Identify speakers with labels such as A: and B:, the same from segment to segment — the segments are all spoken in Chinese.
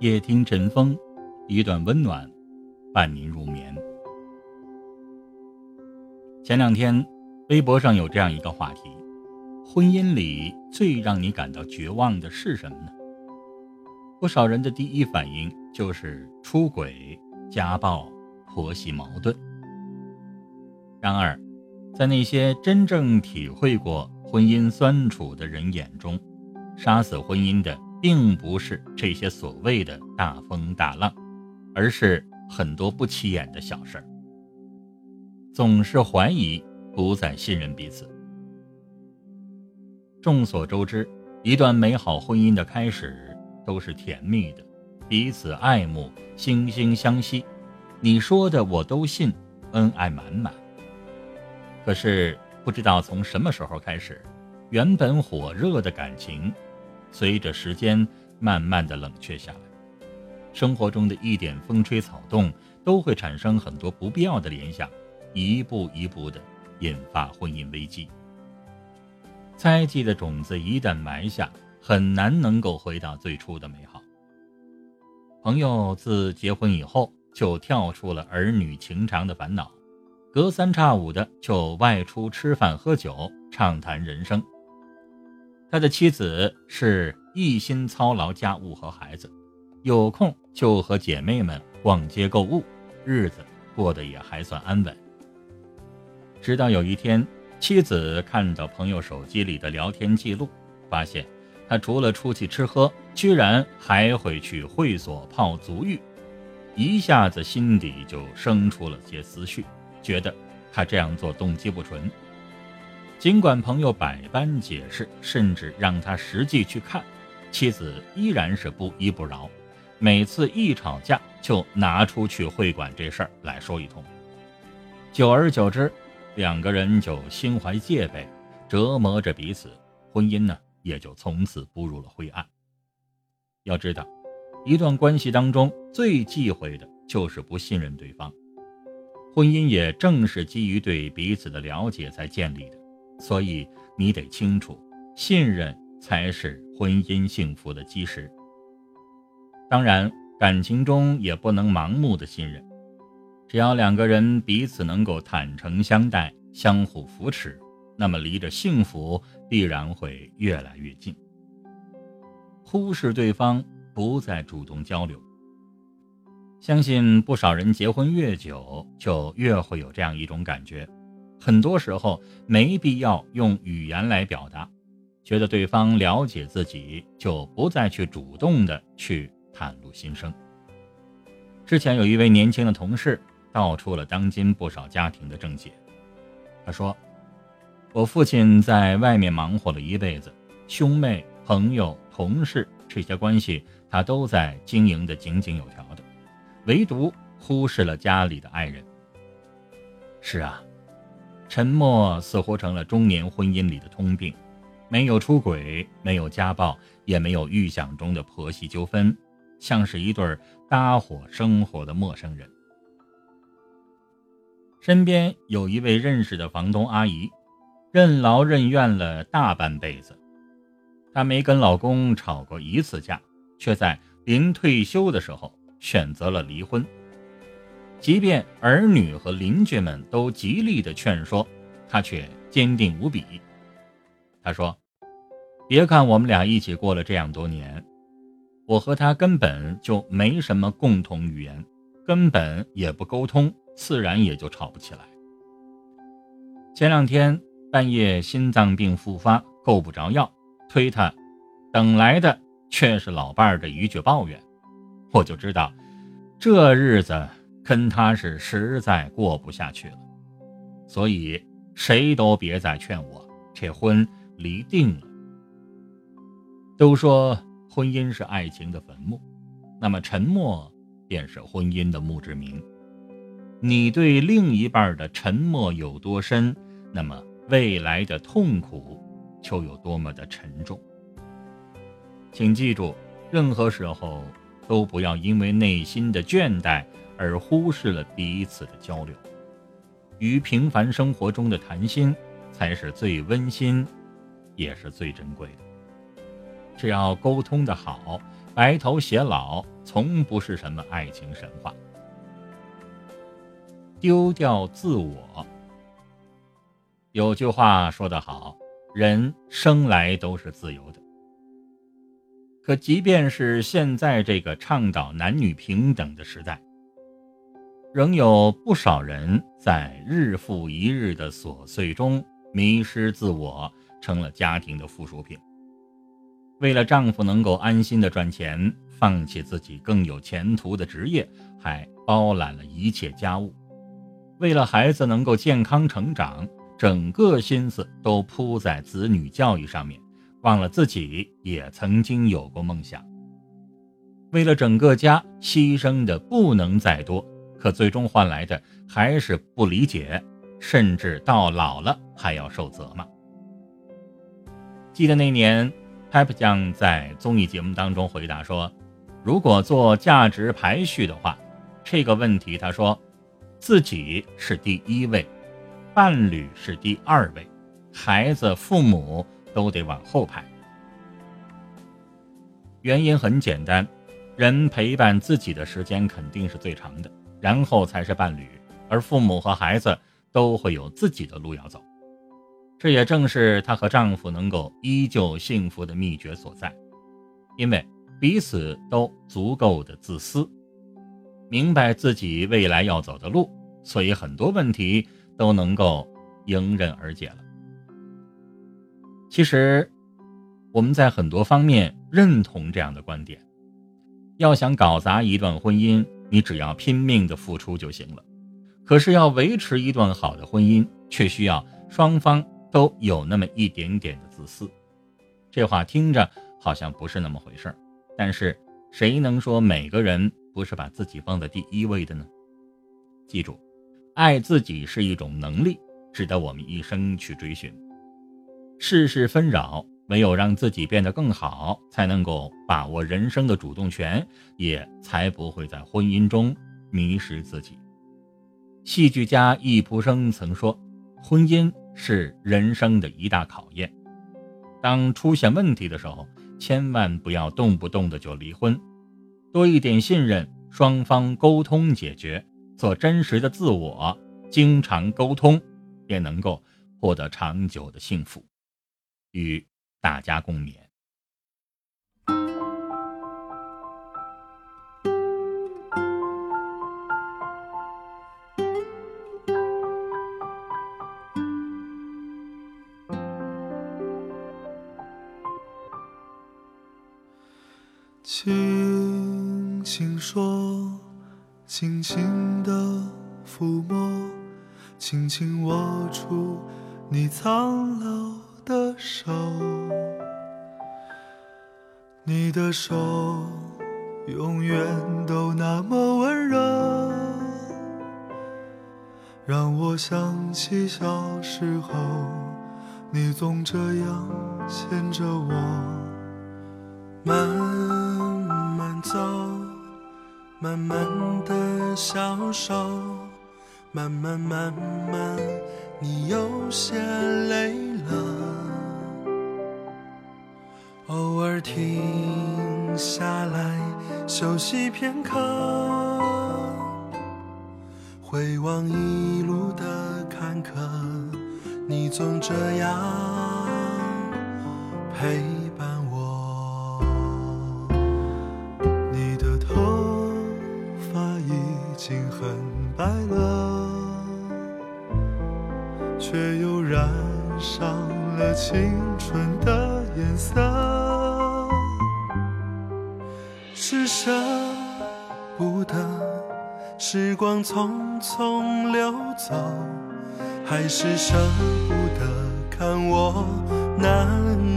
A: 夜听晨风，一段温暖，伴您入眠。前两天，微博上有这样一个话题：婚姻里最让你感到绝望的是什么呢？不少人的第一反应就是出轨、家暴、婆媳矛盾。然而，在那些真正体会过婚姻酸楚的人眼中，杀死婚姻的。并不是这些所谓的大风大浪，而是很多不起眼的小事儿。总是怀疑，不再信任彼此。众所周知，一段美好婚姻的开始都是甜蜜的，彼此爱慕，惺惺相惜。你说的我都信，恩爱满满。可是不知道从什么时候开始，原本火热的感情。随着时间慢慢的冷却下来，生活中的一点风吹草动都会产生很多不必要的联想，一步一步的引发婚姻危机。猜忌的种子一旦埋下，很难能够回到最初的美好。朋友自结婚以后就跳出了儿女情长的烦恼，隔三差五的就外出吃饭喝酒，畅谈人生。他的妻子是一心操劳家务和孩子，有空就和姐妹们逛街购物，日子过得也还算安稳。直到有一天，妻子看到朋友手机里的聊天记录，发现他除了出去吃喝，居然还会去会所泡足浴，一下子心底就生出了些思绪，觉得他这样做动机不纯。尽管朋友百般解释，甚至让他实际去看，妻子依然是不依不饶。每次一吵架，就拿出去会馆这事儿来说一通。久而久之，两个人就心怀戒备，折磨着彼此，婚姻呢也就从此步入了灰暗。要知道，一段关系当中最忌讳的就是不信任对方，婚姻也正是基于对彼此的了解才建立的。所以你得清楚，信任才是婚姻幸福的基石。当然，感情中也不能盲目的信任。只要两个人彼此能够坦诚相待、相互扶持，那么离着幸福必然会越来越近。忽视对方，不再主动交流，相信不少人结婚越久，就越会有这样一种感觉。很多时候没必要用语言来表达，觉得对方了解自己，就不再去主动的去袒露心声。之前有一位年轻的同事道出了当今不少家庭的症结。他说：“我父亲在外面忙活了一辈子，兄妹、朋友、同事这些关系他都在经营的井井有条的，唯独忽视了家里的爱人。”是啊。沉默似乎成了中年婚姻里的通病，没有出轨，没有家暴，也没有预想中的婆媳纠纷，像是一对搭伙生活的陌生人。身边有一位认识的房东阿姨，任劳任怨了大半辈子，她没跟老公吵过一次架，却在临退休的时候选择了离婚。即便儿女和邻居们都极力的劝说，他却坚定无比。他说：“别看我们俩一起过了这样多年，我和他根本就没什么共同语言，根本也不沟通，自然也就吵不起来。前两天半夜心脏病复发，够不着药，推他，等来的却是老伴儿的一句抱怨，我就知道，这日子。”跟他是实在过不下去了，所以谁都别再劝我，这婚离定了。都说婚姻是爱情的坟墓，那么沉默便是婚姻的墓志铭。你对另一半的沉默有多深，那么未来的痛苦就有多么的沉重。请记住，任何时候都不要因为内心的倦怠。而忽视了彼此的交流，与平凡生活中的谈心，才是最温馨，也是最珍贵的。只要沟通的好，白头偕老，从不是什么爱情神话。丢掉自我。有句话说得好，人生来都是自由的。可即便是现在这个倡导男女平等的时代，仍有不少人在日复一日的琐碎中迷失自我，成了家庭的附属品。为了丈夫能够安心的赚钱，放弃自己更有前途的职业，还包揽了一切家务；为了孩子能够健康成长，整个心思都扑在子女教育上面。忘了自己也曾经有过梦想，为了整个家牺牲的不能再多，可最终换来的还是不理解，甚至到老了还要受责骂。记得那年，Papi 酱在综艺节目当中回答说：“如果做价值排序的话，这个问题他说，自己是第一位，伴侣是第二位，孩子、父母。”都得往后排，原因很简单，人陪伴自己的时间肯定是最长的，然后才是伴侣，而父母和孩子都会有自己的路要走。这也正是她和丈夫能够依旧幸福的秘诀所在，因为彼此都足够的自私，明白自己未来要走的路，所以很多问题都能够迎刃而解了。其实，我们在很多方面认同这样的观点。要想搞砸一段婚姻，你只要拼命的付出就行了。可是要维持一段好的婚姻，却需要双方都有那么一点点的自私。这话听着好像不是那么回事儿，但是谁能说每个人不是把自己放在第一位的呢？记住，爱自己是一种能力，值得我们一生去追寻。世事纷扰，唯有让自己变得更好，才能够把握人生的主动权，也才不会在婚姻中迷失自己。戏剧家易卜生曾说：“婚姻是人生的一大考验，当出现问题的时候，千万不要动不动的就离婚，多一点信任，双方沟通解决，做真实的自我，经常沟通，便能够获得长久的幸福。”与大家共勉。
B: 轻轻说，轻轻的抚摸，轻轻握住你苍老。的手，你的手永远都那么温柔，让我想起小时候，你总这样牵着我，慢慢走，慢慢的消瘦，慢慢慢慢，你有些累了。偶尔停下来休息片刻，回望一路的坎坷，你总这样陪时光匆匆流走，还是舍不得看我难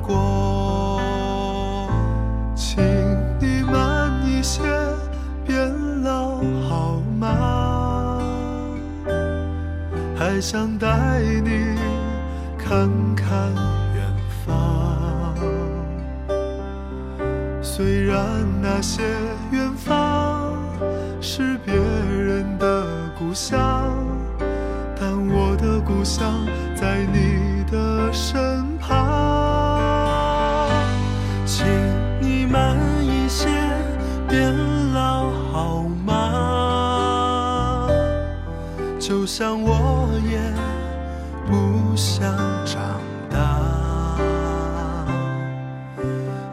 B: 过？请你慢一些，变老好吗？还想带你看看远方。虽然那些远方是别人的故乡但我的故乡在你的身旁。请你慢一些变老好吗？就像我也不想长大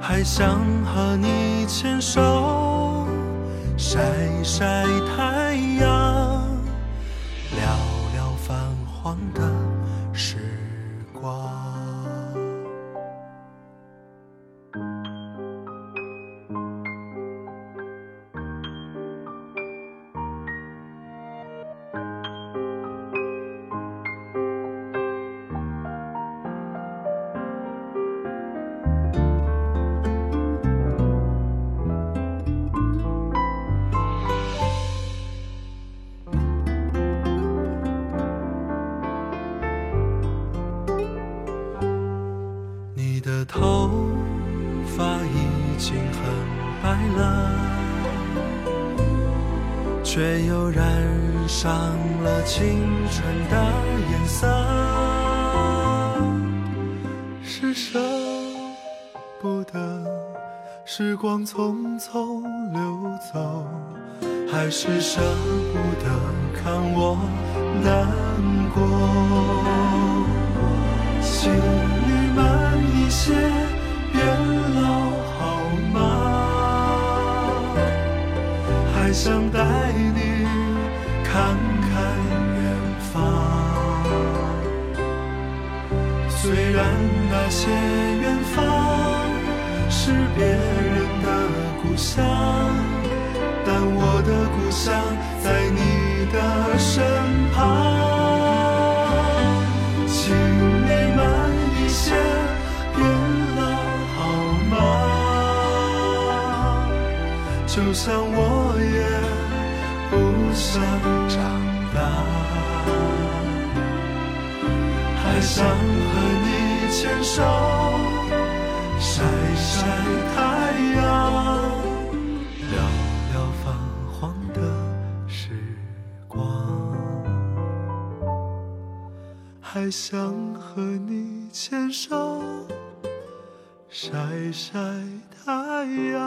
B: 还想和你牵手。晒晒太阳，聊聊泛黄的又染上了青春的颜色。是舍不得时光匆匆流走，还是舍不得看我难过？请你慢一些，变老好吗？还想带你看看远方。虽然那些远方是别人的故乡，但我的故乡在你的身旁。请你慢一些，别老好吗？就像我也不想长大，还想和你牵手晒晒太阳，聊聊泛黄的时光。还想和你牵手晒晒太阳。